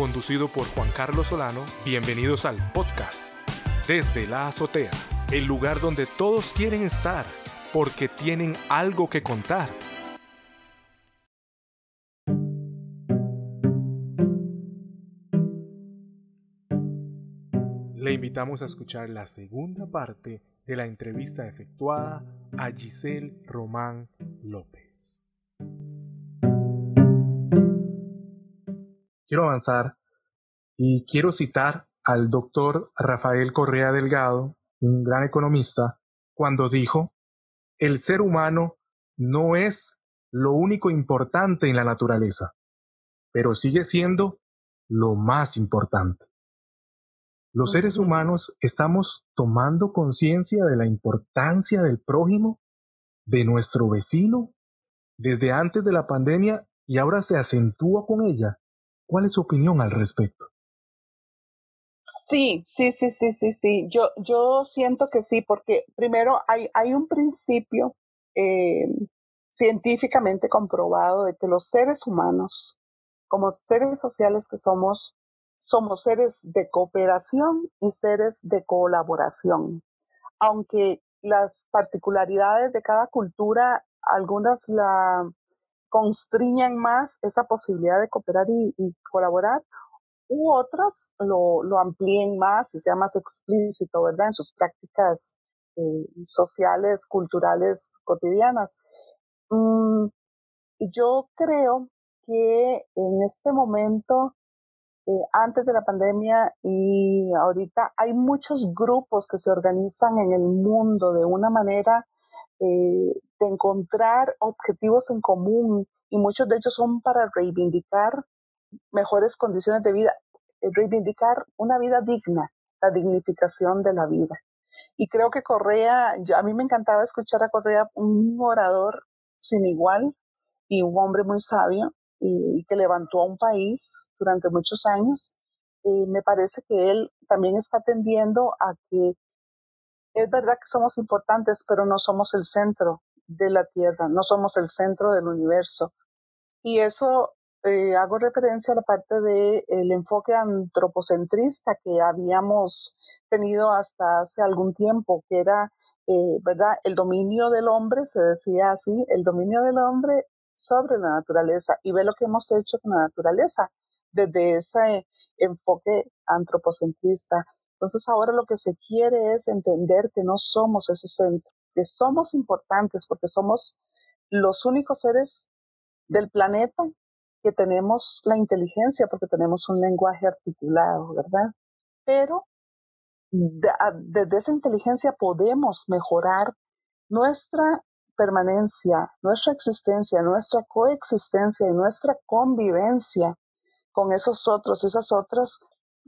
conducido por Juan Carlos Solano. Bienvenidos al podcast Desde la Azotea, el lugar donde todos quieren estar porque tienen algo que contar. Le invitamos a escuchar la segunda parte de la entrevista efectuada a Giselle Román López. Quiero avanzar y quiero citar al doctor Rafael Correa Delgado, un gran economista, cuando dijo, el ser humano no es lo único importante en la naturaleza, pero sigue siendo lo más importante. Los seres humanos estamos tomando conciencia de la importancia del prójimo, de nuestro vecino, desde antes de la pandemia y ahora se acentúa con ella. ¿Cuál es su opinión al respecto? Sí, sí, sí, sí, sí, sí. Yo, yo siento que sí, porque primero hay, hay un principio eh, científicamente comprobado de que los seres humanos, como seres sociales que somos, somos seres de cooperación y seres de colaboración. Aunque las particularidades de cada cultura, algunas la constriñan más esa posibilidad de cooperar y, colaborar, u otras lo, lo, amplíen más y sea más explícito, ¿verdad? En sus prácticas eh, sociales, culturales, cotidianas. Mm, yo creo que en este momento eh, antes de la pandemia y ahorita hay muchos grupos que se organizan en el mundo de una manera eh, de encontrar objetivos en común y muchos de ellos son para reivindicar mejores condiciones de vida, eh, reivindicar una vida digna, la dignificación de la vida. Y creo que Correa, yo, a mí me encantaba escuchar a Correa, un orador sin igual y un hombre muy sabio, y, que levantó a un país durante muchos años, eh, me parece que él también está atendiendo a que es verdad que somos importantes, pero no somos el centro de la Tierra, no somos el centro del universo. Y eso eh, hago referencia a la parte del el enfoque antropocentrista que habíamos tenido hasta hace algún tiempo, que era, eh, ¿verdad? El dominio del hombre, se decía así, el dominio del hombre sobre la naturaleza y ve lo que hemos hecho con la naturaleza desde ese enfoque antropocentrista. Entonces ahora lo que se quiere es entender que no somos ese centro, que somos importantes porque somos los únicos seres del planeta que tenemos la inteligencia porque tenemos un lenguaje articulado, ¿verdad? Pero desde esa inteligencia podemos mejorar nuestra permanencia, nuestra existencia, nuestra coexistencia y nuestra convivencia con esos otros, esas otras,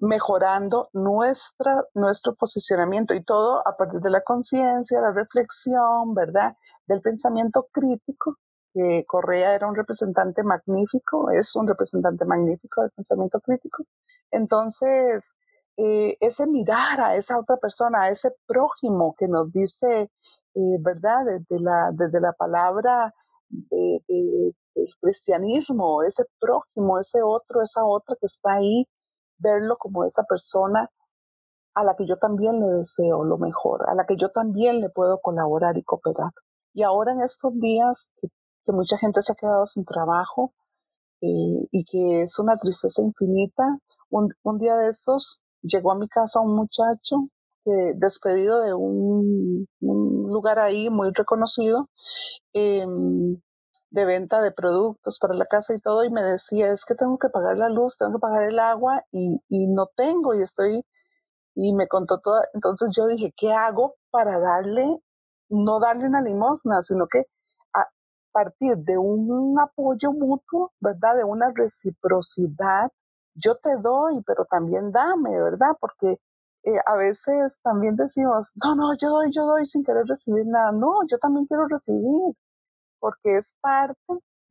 mejorando nuestra, nuestro posicionamiento y todo a partir de la conciencia, la reflexión, ¿verdad? Del pensamiento crítico, que Correa era un representante magnífico, es un representante magnífico del pensamiento crítico. Entonces, eh, ese mirar a esa otra persona, a ese prójimo que nos dice eh, ¿verdad? Desde la, desde la palabra del cristianismo, ese prójimo, ese otro, esa otra que está ahí, verlo como esa persona a la que yo también le deseo lo mejor, a la que yo también le puedo colaborar y cooperar. Y ahora en estos días que, mucha gente se ha quedado sin trabajo eh, y que es una tristeza infinita, un, un día de estos llegó a mi casa un muchacho despedido de un, lugar ahí muy reconocido em, de venta de productos para la casa y todo, y me decía, es que tengo que pagar la luz, tengo que pagar el agua y, y no tengo y estoy, y me contó todo, entonces yo dije, ¿qué hago para darle, no darle una limosna, sino que a partir de un apoyo mutuo, ¿verdad? De una reciprocidad, yo te doy, pero también dame, ¿verdad? Porque eh, a veces también decimos, no, no, yo doy, yo doy sin querer recibir nada. No, yo también quiero recibir, porque es parte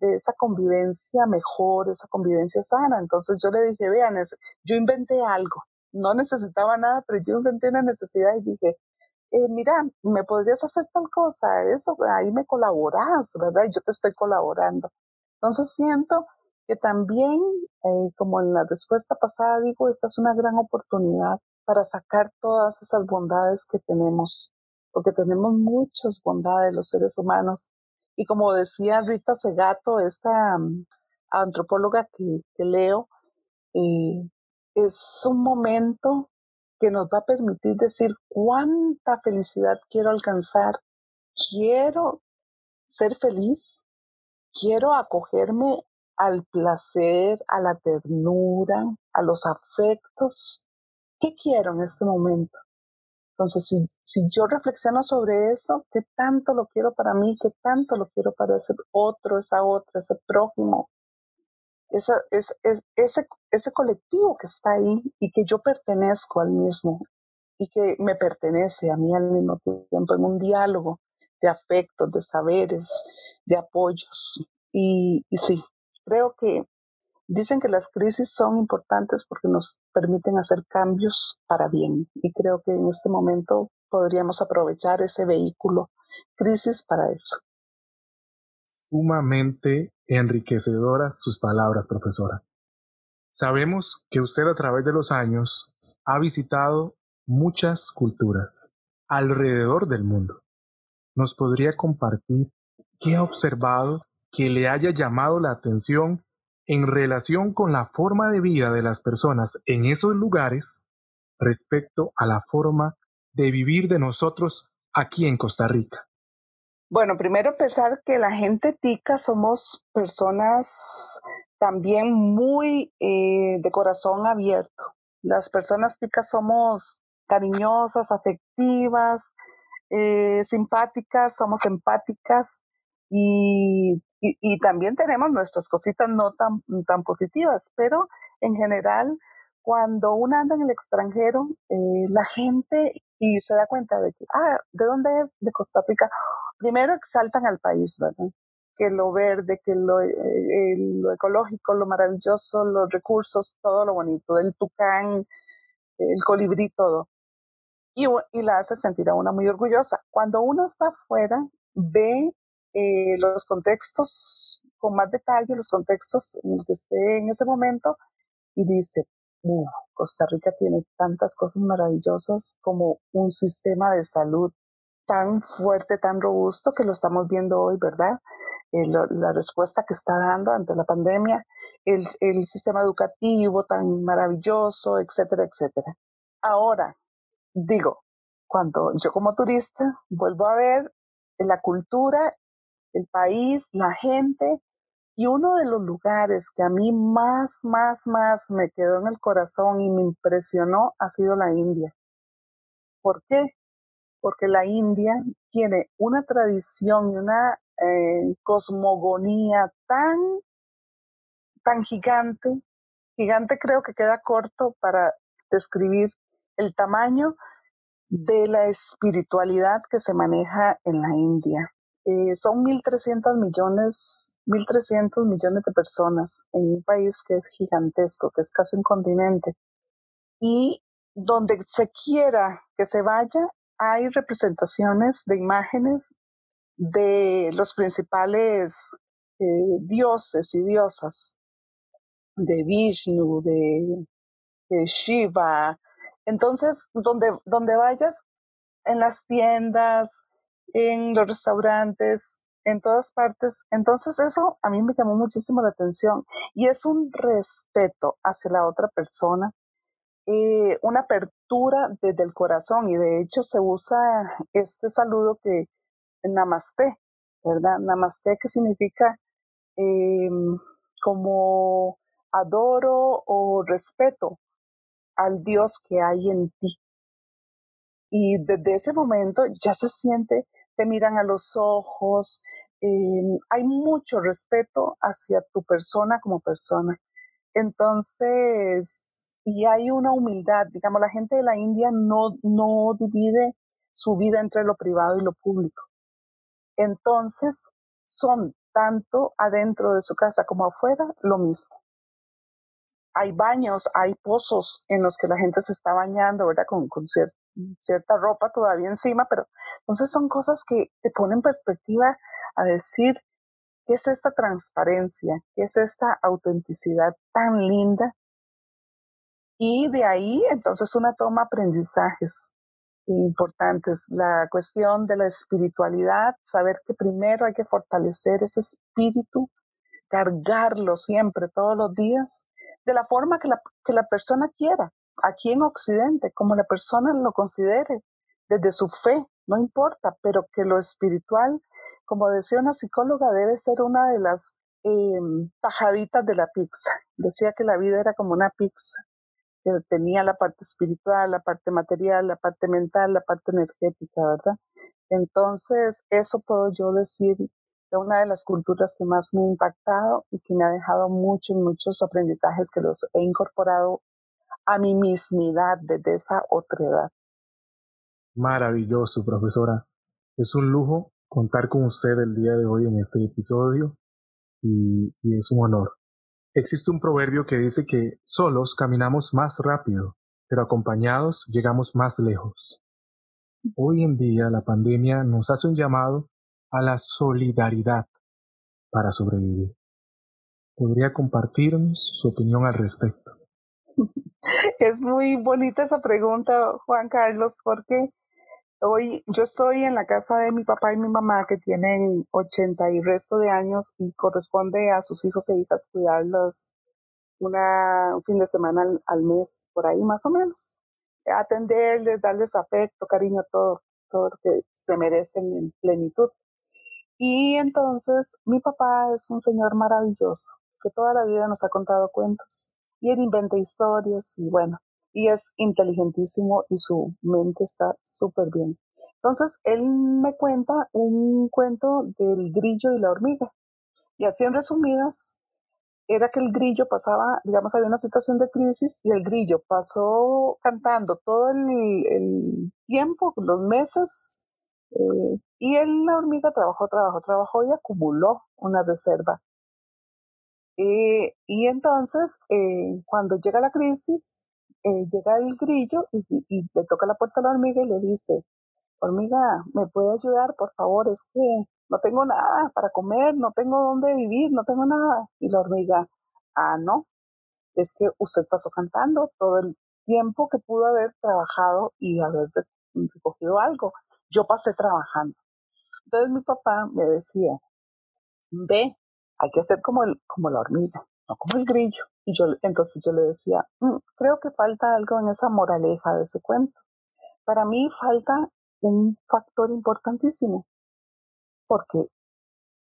de esa convivencia mejor, esa convivencia sana. Entonces yo le dije, vean, yo inventé algo, no necesitaba nada, pero yo inventé una necesidad y dije, eh, mira, ¿me podrías hacer tal cosa? Eso, ahí me colaboras, ¿verdad? Y yo te estoy colaborando. Entonces siento que también, eh, como en la respuesta pasada digo, esta es una gran oportunidad para sacar todas esas bondades que tenemos, porque tenemos muchas bondades los seres humanos. Y como decía Rita Segato, esta mm, antropóloga que, leo, eh, es un momento que nos va a permitir decir cuánta felicidad quiero alcanzar. Quiero ser feliz, quiero acogerme al placer, a la ternura, a los afectos. ¿Qué quiero en este momento? Entonces, si, si, yo reflexiono sobre eso, ¿qué tanto lo quiero para mí? ¿Qué tanto lo quiero para ese otro, esa otra, ese prójimo? Esa, es, ese, ese colectivo que está ahí y que yo pertenezco al mismo y que me pertenece a mí al mismo tiempo en un diálogo de afectos, de saberes, de apoyos. Y sí, creo que dicen que las crisis son importantes porque nos permiten hacer cambios para bien. Y creo que en este momento podríamos aprovechar ese vehículo crisis para eso. Sumamente enriquecedoras sus palabras, profesora. Sabemos que usted a través de los años ha visitado muchas culturas alrededor del mundo. ¿Nos podría compartir qué ha observado que le haya llamado la atención en relación con la forma de vida de las personas en esos lugares respecto a la forma de vivir de nosotros aquí en Costa Rica? Bueno, primero pensar que la gente tica somos personas también muy eh, de corazón abierto. Las personas ticas somos cariñosas, afectivas, eh, simpáticas, somos empáticas y, y, también tenemos nuestras cositas no tan, tan positivas, pero en general, cuando uno anda en el extranjero, eh, la gente y se da cuenta de que, ah, ¿de dónde es? De Costa Rica. Primero exaltan al país, ¿verdad? Que lo verde, que lo, eh, lo ecológico, lo maravilloso, los recursos, todo lo bonito, el tucán, el colibrí, todo y, la hace sentir a una muy orgullosa. Cuando uno está afuera, ve eh, los contextos con más detalle, los contextos en el que esté en ese momento y dice, Costa Rica tiene tantas cosas maravillosas como un sistema de salud tan fuerte, tan robusto que lo estamos viendo hoy, ¿verdad? Eh, la respuesta que está dando ante la pandemia, el, el sistema educativo tan maravilloso, etcétera, etcétera. Ahora, digo, cuando yo como turista vuelvo a ver la cultura, el país, la gente, y uno de los lugares que a mí más, más, más me quedó en el corazón y me impresionó ha sido la India. ¿Por qué? Porque la India tiene una tradición y una eh, cosmogonía tan, tan gigante, gigante creo que queda corto para describir el tamaño de la espiritualidad que se maneja en la India. Eh, son 1.300 millones, 1.300 millones de personas en un país que es gigantesco, que es casi un continente. Y donde se quiera que se vaya, hay representaciones de imágenes de los principales eh, dioses y diosas, de Vishnu, de Shiva, entonces, donde, donde vayas, en las tiendas, en los restaurantes, en todas partes. Entonces eso a mí me llamó muchísimo la atención y es un respeto hacia la otra persona, eh, una apertura desde el corazón y de hecho se usa este saludo que namaste, ¿verdad? Namaste que significa em, como adoro o respeto al Dios que hay en ti. Y desde ese momento ya se siente, te miran a los ojos, em, hay mucho respeto hacia tu persona como persona. Entonces, y hay una humildad, digamos, la gente de la India no, no divide su vida entre lo privado y lo público. Entonces, son tanto adentro de su casa como afuera lo mismo hay baños, hay pozos en los que la gente se está bañando, ¿verdad? Con, cierta ropa todavía encima, pero entonces son cosas que te ponen perspectiva a decir ¿Qué es esta transparencia? ¿Qué es esta autenticidad tan linda? Y de ahí entonces una toma aprendizajes importantes. La cuestión de la espiritualidad, saber que primero hay que fortalecer ese espíritu, cargarlo siempre, todos los días, de la forma que la, que la persona quiera, aquí en Occidente, como la persona lo considere, desde su fe, no importa, pero que lo espiritual, como decía una psicóloga, debe ser una de las em, tajaditas de la pizza. Decía que la vida era como una pizza, que tenía la parte espiritual, la parte material, la parte mental, la parte energética, ¿verdad? Entonces, eso puedo yo decir de una de las culturas que más me ha impactado y que me ha dejado muchos, muchos aprendizajes que los he incorporado a mi mismidad desde esa otra edad. Maravilloso, profesora. Es un lujo contar con usted el día de hoy en este episodio y, y es un honor. Existe un proverbio que dice que solos caminamos más rápido, pero acompañados llegamos más lejos. Hoy en día la pandemia nos hace un llamado a la solidaridad para sobrevivir. ¿Podría compartirnos su opinión al respecto? Es muy bonita esa pregunta, Juan Carlos, porque hoy yo estoy en la casa de mi papá y mi mamá que tienen 80 y resto de años y corresponde a sus hijos e hijas cuidarlos una, un fin de semana al, mes, por ahí más o menos. Atenderles, darles afecto, cariño, todo, todo lo que se merecen en plenitud. Y entonces mi papá es un señor maravilloso que toda la vida nos ha contado cuentos y él inventa historias y bueno, y es inteligentísimo y su mente está súper bien. Entonces, él me cuenta un cuento del grillo y la hormiga. Y así en resumidas, era que el grillo pasaba, digamos, había una situación de crisis y el grillo pasó cantando todo el, tiempo, los meses, eh, y él, la hormiga trabajó, trabajó, trabajó y acumuló una reserva eh, y entonces, eh, cuando llega la crisis, eh, llega el grillo y, le toca la puerta a la hormiga y le dice, hormiga, ¿me puede ayudar, por favor? Es que no tengo nada para comer, no tengo dónde vivir, no tengo nada. Y la hormiga, ah, no, es que usted pasó cantando todo el tiempo que pudo haber trabajado y haber recogido algo. Yo pasé trabajando. Entonces mi papá me decía, ve, hay que ser como, el, como la hormiga, no como el grillo. Y yo, entonces yo le decía, mm, creo que falta algo en esa moraleja de ese cuento. Para mí falta un factor importantísimo, porque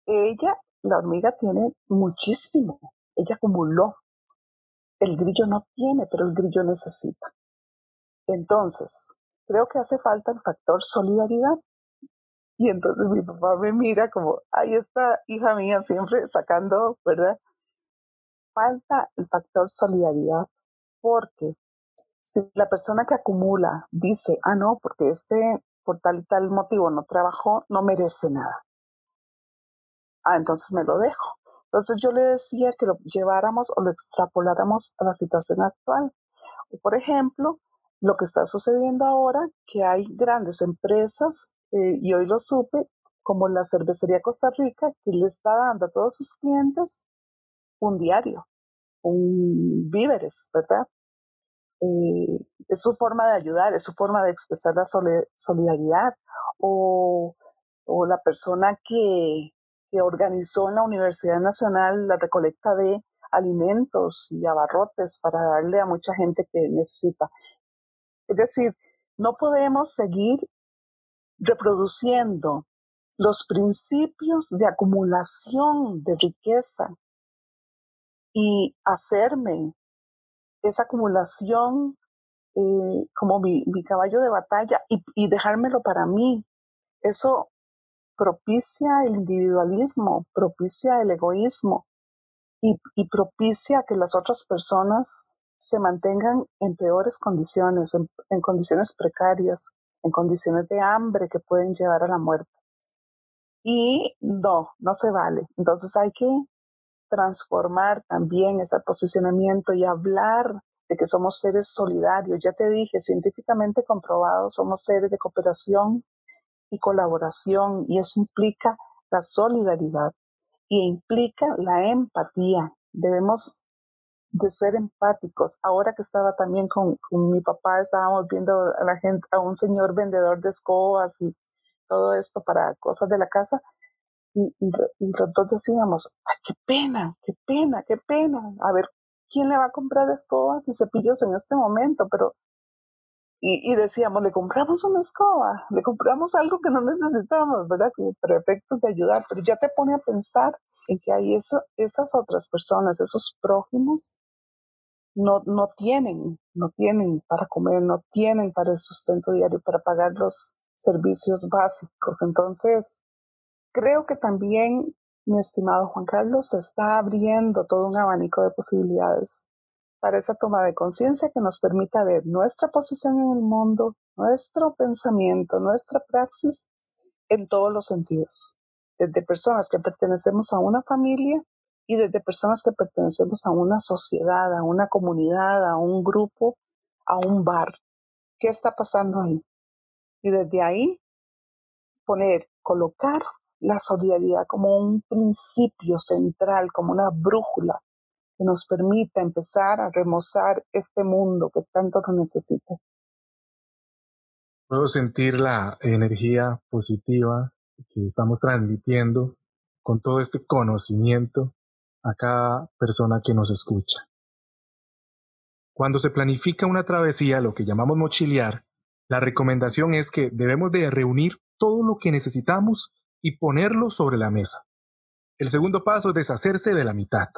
ella, la hormiga, tiene muchísimo, ella acumuló. El grillo no tiene, pero el grillo necesita. Entonces, creo que hace falta el factor solidaridad. Y entonces mi papá me mira como, ahí está hija mía siempre sacando, ¿verdad? Falta el factor solidaridad, porque si la persona que acumula dice, ah, no, porque este por tal y tal motivo no trabajó, no merece nada. Ah, entonces me lo dejo. Entonces yo le decía que lo lleváramos o lo extrapoláramos a la situación actual. Por ejemplo, lo que está sucediendo ahora, que hay grandes empresas eh, y hoy lo supe, como la cervecería Costa Rica, que le está dando a todos sus clientes un diario, un víveres, ¿verdad? Eh, es su forma de ayudar, es su forma de expresar la solidaridad. O, o la persona que, que organizó en la Universidad Nacional la recolecta de alimentos y abarrotes para darle a mucha gente que necesita. Es decir, no podemos seguir reproduciendo los principios de acumulación de riqueza y hacerme esa acumulación eh, como mi, caballo de batalla y, dejármelo para mí. Eso propicia el individualismo, propicia el egoísmo y, propicia que las otras personas se mantengan en peores condiciones, en condiciones precarias, en condiciones de hambre que pueden llevar a la muerte. Y no, no se vale. Entonces hay que transformar también ese posicionamiento y hablar de que somos seres solidarios. Ya te dije, científicamente comprobado, somos seres de cooperación y colaboración y eso implica la solidaridad. y implica la empatía. Debemos de ser empáticos. Ahora que estaba también con, mi papá, estábamos viendo a la gente, a un señor vendedor de escobas y todo esto para cosas de la casa. Y, y, los dos decíamos, ay, qué pena, qué pena, qué pena. A ver, ¿quién le va a comprar escobas y cepillos en este momento? Pero y, decíamos, le compramos una escoba, le compramos algo que no necesitamos, ¿verdad? Efectos de ayudar, pero ya te pone a pensar en que hay esas otras personas, esos prójimos, no, no tienen, no tienen para comer, no tienen para el sustento diario, para pagar los servicios básicos. Entonces, creo que también, mi estimado Juan Carlos, se está abriendo todo un abanico de posibilidades para esa toma de conciencia que nos permita ver nuestra posición en el mundo, nuestro pensamiento, nuestra praxis en todos los sentidos, desde personas que pertenecemos a una familia y desde personas que pertenecemos a una sociedad, a una comunidad, a un grupo, a un bar. ¿Qué está pasando ahí? Y desde ahí poner, colocar la solidaridad como un principio central, como una brújula que nos permita empezar a remozar este mundo que tanto lo necesita. Puedo sentir la energía positiva que estamos transmitiendo con todo este conocimiento a cada persona que nos escucha. Cuando se planifica una travesía, lo que llamamos mochilear, la recomendación es que debemos de reunir todo lo que necesitamos y ponerlo sobre la mesa. El segundo paso es deshacerse de la mitad.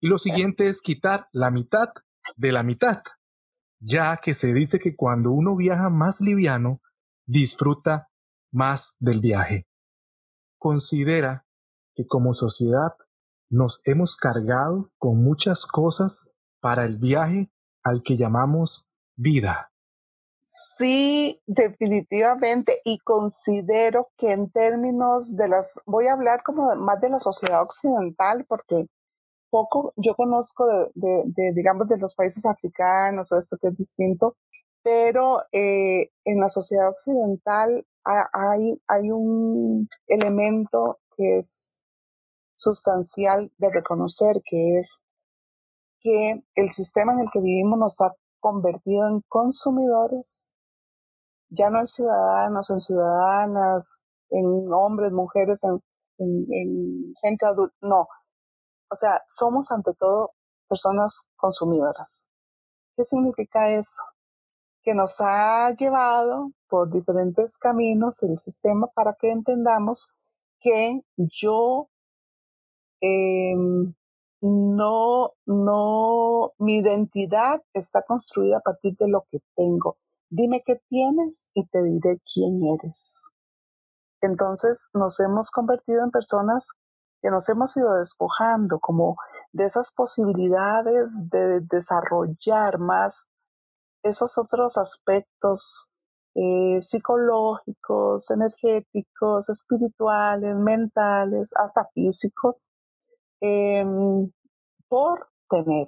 Y lo siguiente es quitar la mitad de la mitad, ya que se dice que cuando uno viaja más liviano, disfruta más del viaje. Considera que como sociedad nos hemos cargado con muchas cosas para el viaje al que llamamos vida. Sí, definitivamente. Y considero que en términos de las, voy a hablar como más de la sociedad occidental, porque poco yo conozco de, digamos, de los países africanos o esto que es distinto, pero eh, en la sociedad occidental hay, hay un elemento que es sustancial de reconocer, que es que el sistema en el que vivimos nos ha convertido en consumidores, ya no en ciudadanos, en ciudadanas, en hombres, mujeres, en, en gente adulta, no, o sea, somos ante todo personas consumidoras. ¿Qué significa eso? Que nos ha llevado por diferentes caminos el sistema para que entendamos que yo em, no, no, mi identidad está construida a partir de lo que tengo. Dime qué tienes y te diré quién eres. Entonces nos hemos convertido en personas que nos hemos ido despojando como de esas posibilidades de desarrollar más esos otros aspectos eh, psicológicos, energéticos, espirituales, mentales, hasta físicos, em, por tener.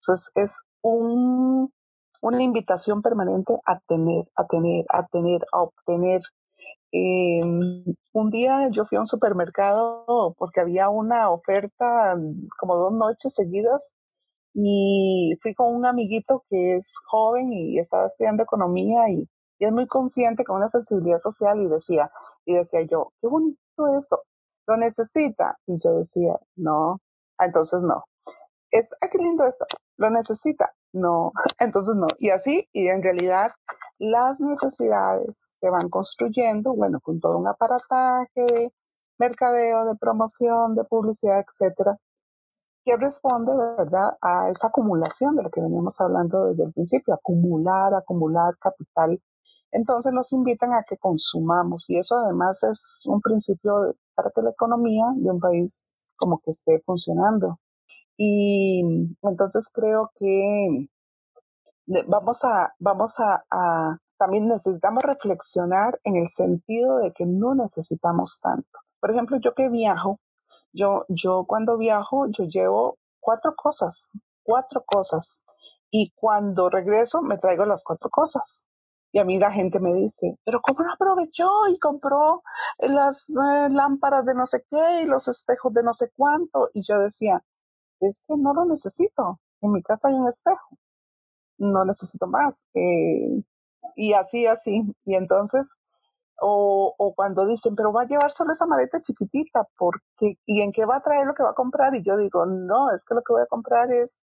Entonces es un, una invitación permanente a tener, a tener, a tener, a obtener, Em, un día yo fui a un supermercado porque había una oferta mm, como dos noches seguidas y fui con un amiguito que es joven y estaba estudiando economía y, y, es muy consciente con una sensibilidad social y decía, y decía yo, qué bonito esto, lo necesita. Y yo decía, no, entonces no. Es, ah, qué lindo esto, lo necesita. No, entonces no. Y así, y en realidad las necesidades se van construyendo, bueno, con todo un aparataje de mercadeo, de promoción, de publicidad, etcétera, que responde, ¿verdad?, a esa acumulación de la que veníamos hablando desde el principio, acumular, acumular capital. Entonces nos invitan a que consumamos y eso además es un principio para que la economía de un país como que esté funcionando. Y entonces creo que vamos a, vamos a, también necesitamos reflexionar en el sentido de que no necesitamos tanto. Por ejemplo, yo que viajo, yo, yo cuando viajo, yo llevo cuatro cosas, cuatro cosas. Y cuando regreso, me traigo las cuatro cosas. Y a mí la gente me dice, pero ¿cómo no aprovechó y compró las eh, lámparas de no sé qué y los espejos de no sé cuánto? Y yo decía, es que no lo necesito. En mi casa hay un espejo. No necesito más. Eh, y así, así. Y entonces, o, o, cuando dicen, pero va a llevar solo esa maleta chiquitita, porque, ¿y en qué va a traer lo que va a comprar? Y yo digo, no, es que lo que voy a comprar es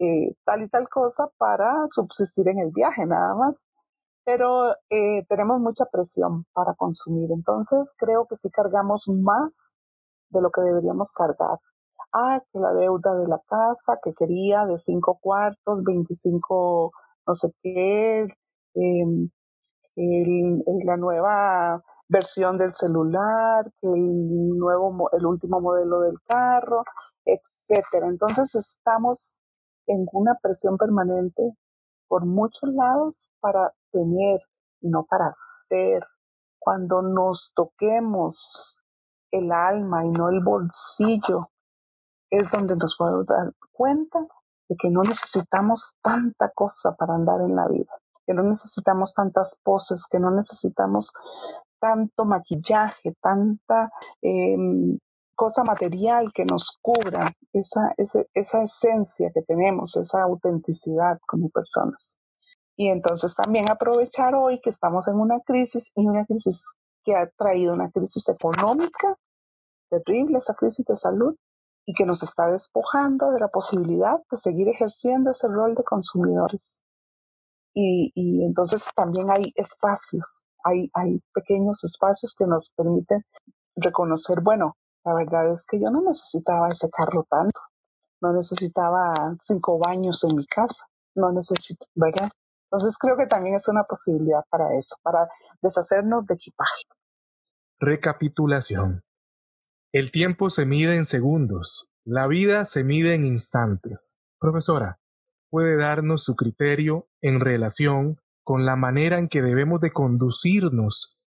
eh, tal y tal cosa para subsistir en el viaje, nada más. Pero eh, tenemos mucha presión para consumir, entonces creo que sí cargamos más de lo que deberíamos cargar. Ah, que la deuda de la casa que quería de cinco cuartos, 25 no sé qué, eh, el, la nueva versión del celular, el nuevo, el último modelo del carro, etcétera. Entonces estamos en una presión permanente por muchos lados para tener y no para ser. Cuando nos toquemos el alma y no el bolsillo, es donde nos podemos dar cuenta de que no necesitamos tanta cosa para andar en la vida que no necesitamos tantas poses, que no necesitamos tanto maquillaje, tanta eh, cosa material que nos cubra esa, esa, esa esencia que tenemos, esa autenticidad como personas. Y entonces también aprovechar hoy que estamos en una crisis y una crisis que ha traído una crisis económica terrible, esa crisis de salud, y que nos está despojando de la posibilidad de seguir ejerciendo ese rol de consumidores y, entonces también hay espacios, hay, hay pequeños espacios que nos permiten reconocer, bueno, la verdad es que yo no necesitaba ese carro tanto, no necesitaba cinco baños en mi casa, no necesito, ¿verdad? Entonces creo que también es una posibilidad para eso, para deshacernos de equipaje. Recapitulación. El tiempo se mide en segundos, la vida se mide en instantes. Profesora, puede darnos su criterio en relación con la manera en que debemos de conducirnos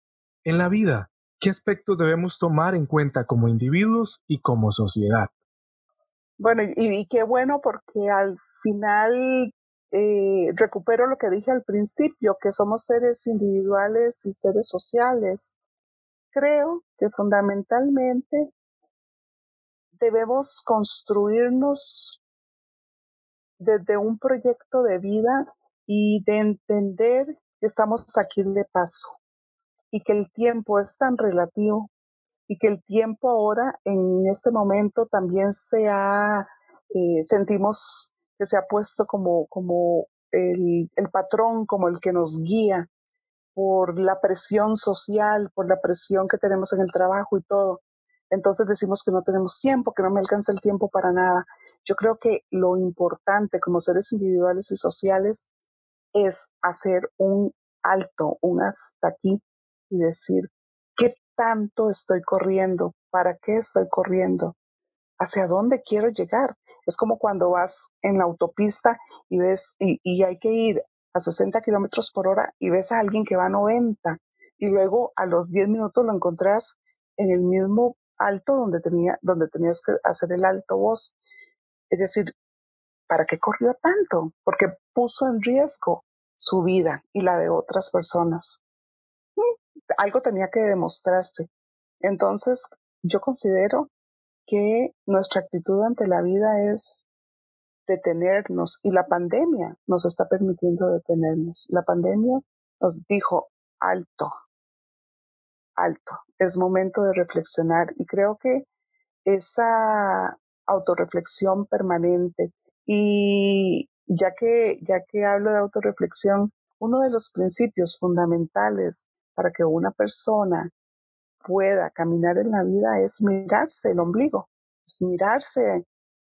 en la vida, qué aspectos debemos tomar en cuenta como individuos y como sociedad. Bueno, y, qué bueno porque al final eh, recupero lo que dije al principio, que somos seres individuales y seres sociales. Creo que fundamentalmente debemos construirnos desde un proyecto de vida y de entender que estamos aquí de paso y que el tiempo es tan relativo y que el tiempo ahora en este momento también se ha, eh, sentimos que se ha puesto como, como el, el patrón, como el que nos guía por la presión social, por la presión que tenemos en el trabajo y todo entonces decimos que no tenemos tiempo, que no me alcanza el tiempo para nada. Yo creo que lo importante como seres individuales y sociales es hacer un alto, un hasta aquí y decir, ¿qué tanto estoy corriendo? ¿Para qué estoy corriendo? ¿Hacia dónde quiero llegar? Es como cuando vas en la autopista y ves, y, y hay que ir a 60 kilómetros por hora y ves a alguien que va a 90 y luego a los 10 minutos lo encontrás en el mismo alto donde, tenía, donde tenías que hacer el alto voz. Es decir, ¿para qué corrió tanto? Porque puso en riesgo su vida y la de otras personas. Algo tenía que demostrarse. Entonces, yo considero que nuestra actitud ante la vida es detenernos y la pandemia nos está permitiendo detenernos. La pandemia nos dijo alto, alto. Es momento de reflexionar y creo que esa autorreflexión permanente y ya que, ya que hablo de autorreflexión, uno de los principios fundamentales para que una persona pueda caminar en la vida es mirarse el ombligo, es mirarse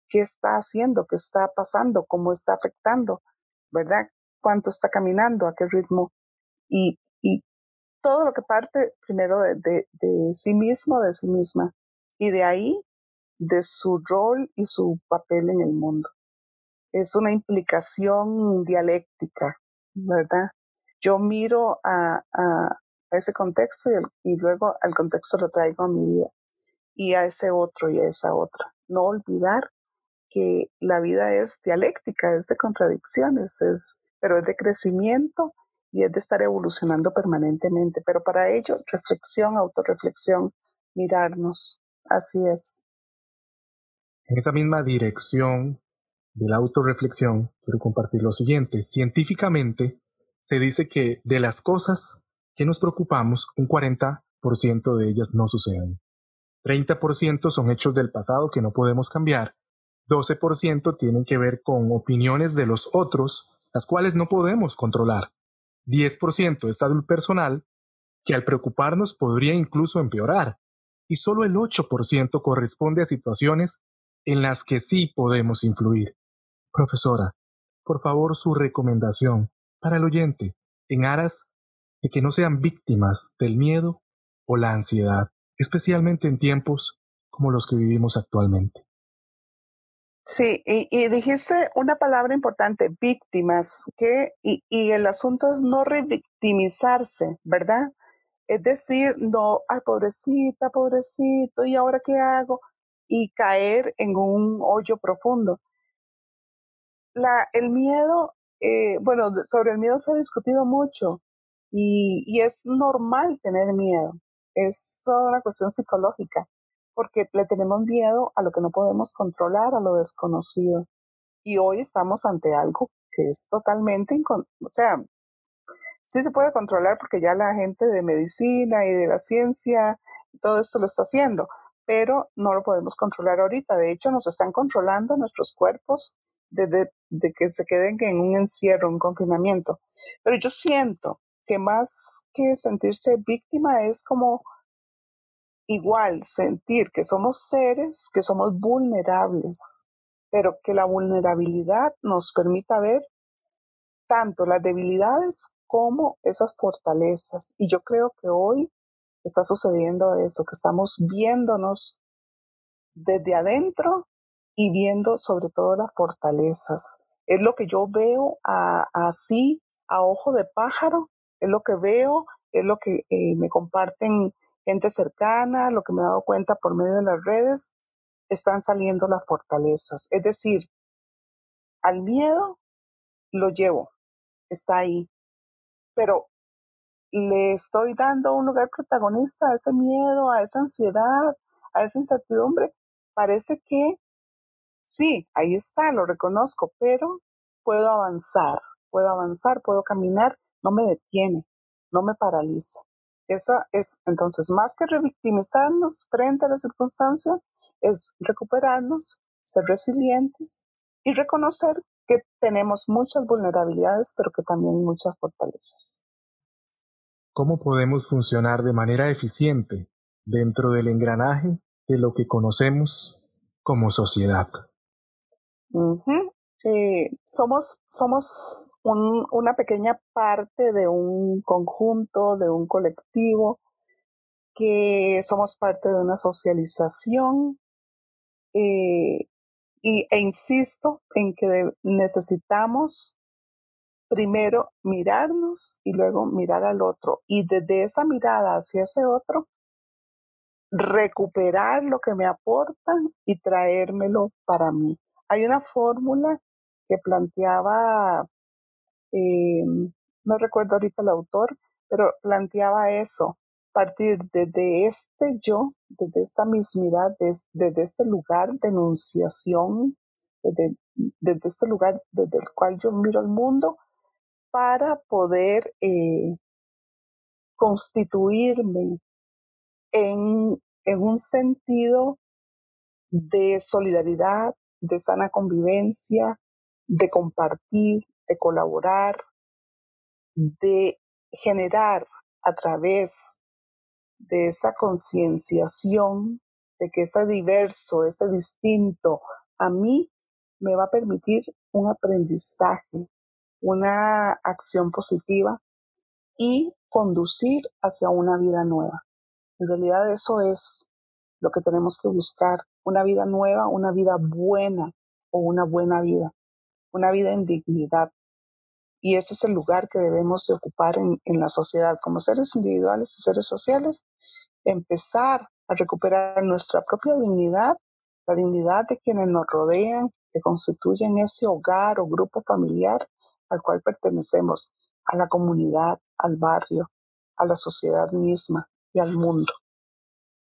qué está haciendo, qué está pasando, cómo está afectando, ¿verdad? Cuánto está caminando, a qué ritmo. Y, y todo lo que parte primero de, de, sí mismo, de sí misma, y de ahí de su rol y su papel en el mundo. Es una implicación dialéctica, ¿verdad? Yo miro a, a, ese contexto y, y, luego al contexto lo traigo a mi vida y a ese otro y a esa otra. No olvidar que la vida es dialéctica, es de contradicciones, es, pero es de crecimiento y es de estar evolucionando permanentemente. Pero para ello, reflexión, autorreflexión, mirarnos. Así es. En esa misma dirección de la autorreflexión, quiero compartir lo siguiente. Científicamente, se dice que de las cosas que nos preocupamos, un 40% de ellas no suceden. 30% son hechos del pasado que no podemos cambiar. 12% tienen que ver con opiniones de los otros, las cuales no podemos controlar. 10% es salud personal, que al preocuparnos podría incluso empeorar. Y solo el 8% corresponde a situaciones en las que sí podemos influir. Profesora, por favor su recomendación para el oyente en aras de que no sean víctimas del miedo o la ansiedad, especialmente en tiempos como los que vivimos actualmente. Sí, y, dijiste una palabra importante, víctimas, que, y, y, el asunto es no revictimizarse, ¿verdad? Es decir, no, ay, pobrecita, pobrecito, ¿y ahora qué hago? Y caer en un hoyo profundo. La, el miedo, eh, bueno, sobre el miedo se ha discutido mucho y, y es normal tener miedo. Es toda una cuestión psicológica, porque le tenemos miedo a lo que no podemos controlar, a lo desconocido. Y hoy estamos ante algo que es totalmente, o sea, sí se puede controlar porque ya la gente de medicina y de la ciencia, todo esto lo está haciendo, pero no lo podemos controlar ahorita. De hecho, nos están controlando nuestros cuerpos desde de que se queden en un encierro, un confinamiento. Pero yo siento que más que sentirse víctima es como igual sentir que somos seres, que somos vulnerables, pero que la vulnerabilidad nos permita ver tanto las debilidades como esas fortalezas. Y yo creo que hoy está sucediendo eso, que estamos viéndonos desde adentro y viendo sobre todo las fortalezas. Es lo que yo veo así, a ojo de pájaro, es lo que veo, es lo que eh, me comparten gente cercana, lo que me he dado cuenta por medio de las redes, están saliendo las fortalezas. Es decir, al miedo lo llevo, está ahí, pero le estoy dando un lugar protagonista a ese miedo, a esa ansiedad, a esa incertidumbre. Parece que sí, ahí está, lo reconozco, pero puedo avanzar, puedo avanzar, puedo caminar, no me detiene, no me paraliza. Esa es, entonces, más que revictimizarnos frente a la circunstancia, es recuperarnos, ser resilientes y reconocer que tenemos muchas vulnerabilidades, pero que también muchas fortalezas. ¿Cómo podemos funcionar de manera eficiente dentro del engranaje de lo que conocemos como sociedad? Eh, somos somos una pequeña parte de un conjunto, de un colectivo, que somos parte de una socialización eh, y, e insisto en que necesitamos primero mirarnos y luego mirar al otro y desde esa mirada hacia ese otro recuperar lo que me aportan y traérmelo para mí. Hay una fórmula que planteaba, eh, no recuerdo ahorita el autor, pero planteaba eso, partir desde este yo, desde esta mismidad, desde, este lugar de enunciación, desde, desde, este lugar desde el cual yo miro el mundo, para poder eh, constituirme en, en un sentido de solidaridad, de sana convivencia, de compartir, de colaborar, de generar a través de esa concienciación de que ese diverso, ese distinto, a mí me va a permitir un aprendizaje, una acción positiva y conducir hacia una vida nueva. En realidad eso es lo que tenemos que buscar, una vida nueva, una vida buena o una buena vida una vida en dignidad. Y ese es el lugar que debemos de ocupar en, en la sociedad como seres individuales y seres sociales, empezar a recuperar nuestra propia dignidad, la dignidad de quienes nos rodean, que constituyen ese hogar o grupo familiar al cual pertenecemos, a la comunidad, al barrio, a la sociedad misma y al mundo,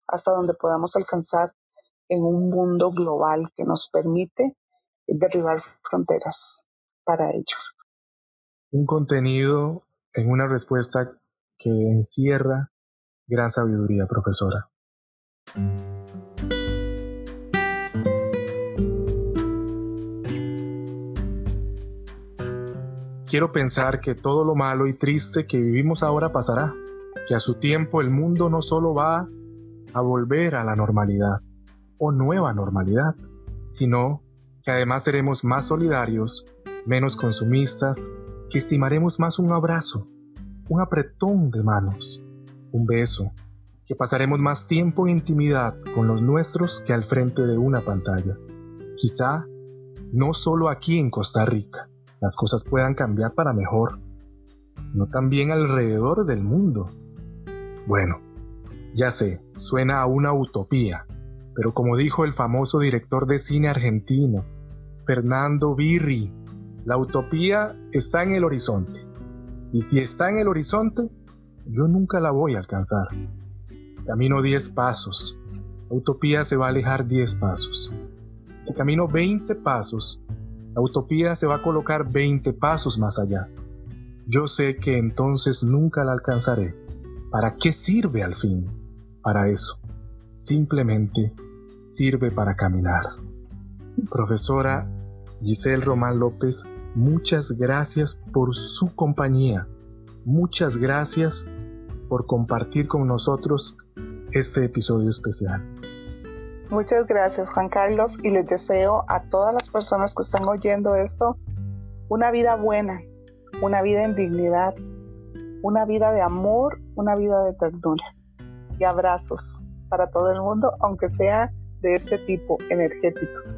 hasta donde podamos alcanzar en un mundo global que nos permite derribar fronteras para ello. Un contenido en una respuesta que encierra gran sabiduría, profesora. Quiero pensar que todo lo malo y triste que vivimos ahora pasará, que a su tiempo el mundo no solo va a volver a la normalidad o nueva normalidad, sino que además seremos más solidarios, menos consumistas, que estimaremos más un abrazo, un apretón de manos, un beso, que pasaremos más tiempo en intimidad con los nuestros que al frente de una pantalla. Quizá no solo aquí en Costa Rica, las cosas puedan cambiar para mejor, no también alrededor del mundo. Bueno, ya sé, suena a una utopía, pero como dijo el famoso director de cine argentino, Fernando Birri, la utopía está en el horizonte. Y si está en el horizonte, yo nunca la voy a alcanzar. Si camino 10 pasos, la utopía se va a alejar 10 pasos. Si camino 20 pasos, la utopía se va a colocar 20 pasos más allá. Yo sé que entonces nunca la alcanzaré. ¿Para qué sirve al fin? Para eso. Simplemente sirve para caminar. Profesora Giselle Román López, muchas gracias por su compañía. Muchas gracias por compartir con nosotros este episodio especial. Muchas gracias Juan Carlos y les deseo a todas las personas que están oyendo esto una vida buena, una vida en dignidad, una vida de amor, una vida de ternura y abrazos para todo el mundo, aunque sea de este tipo energético.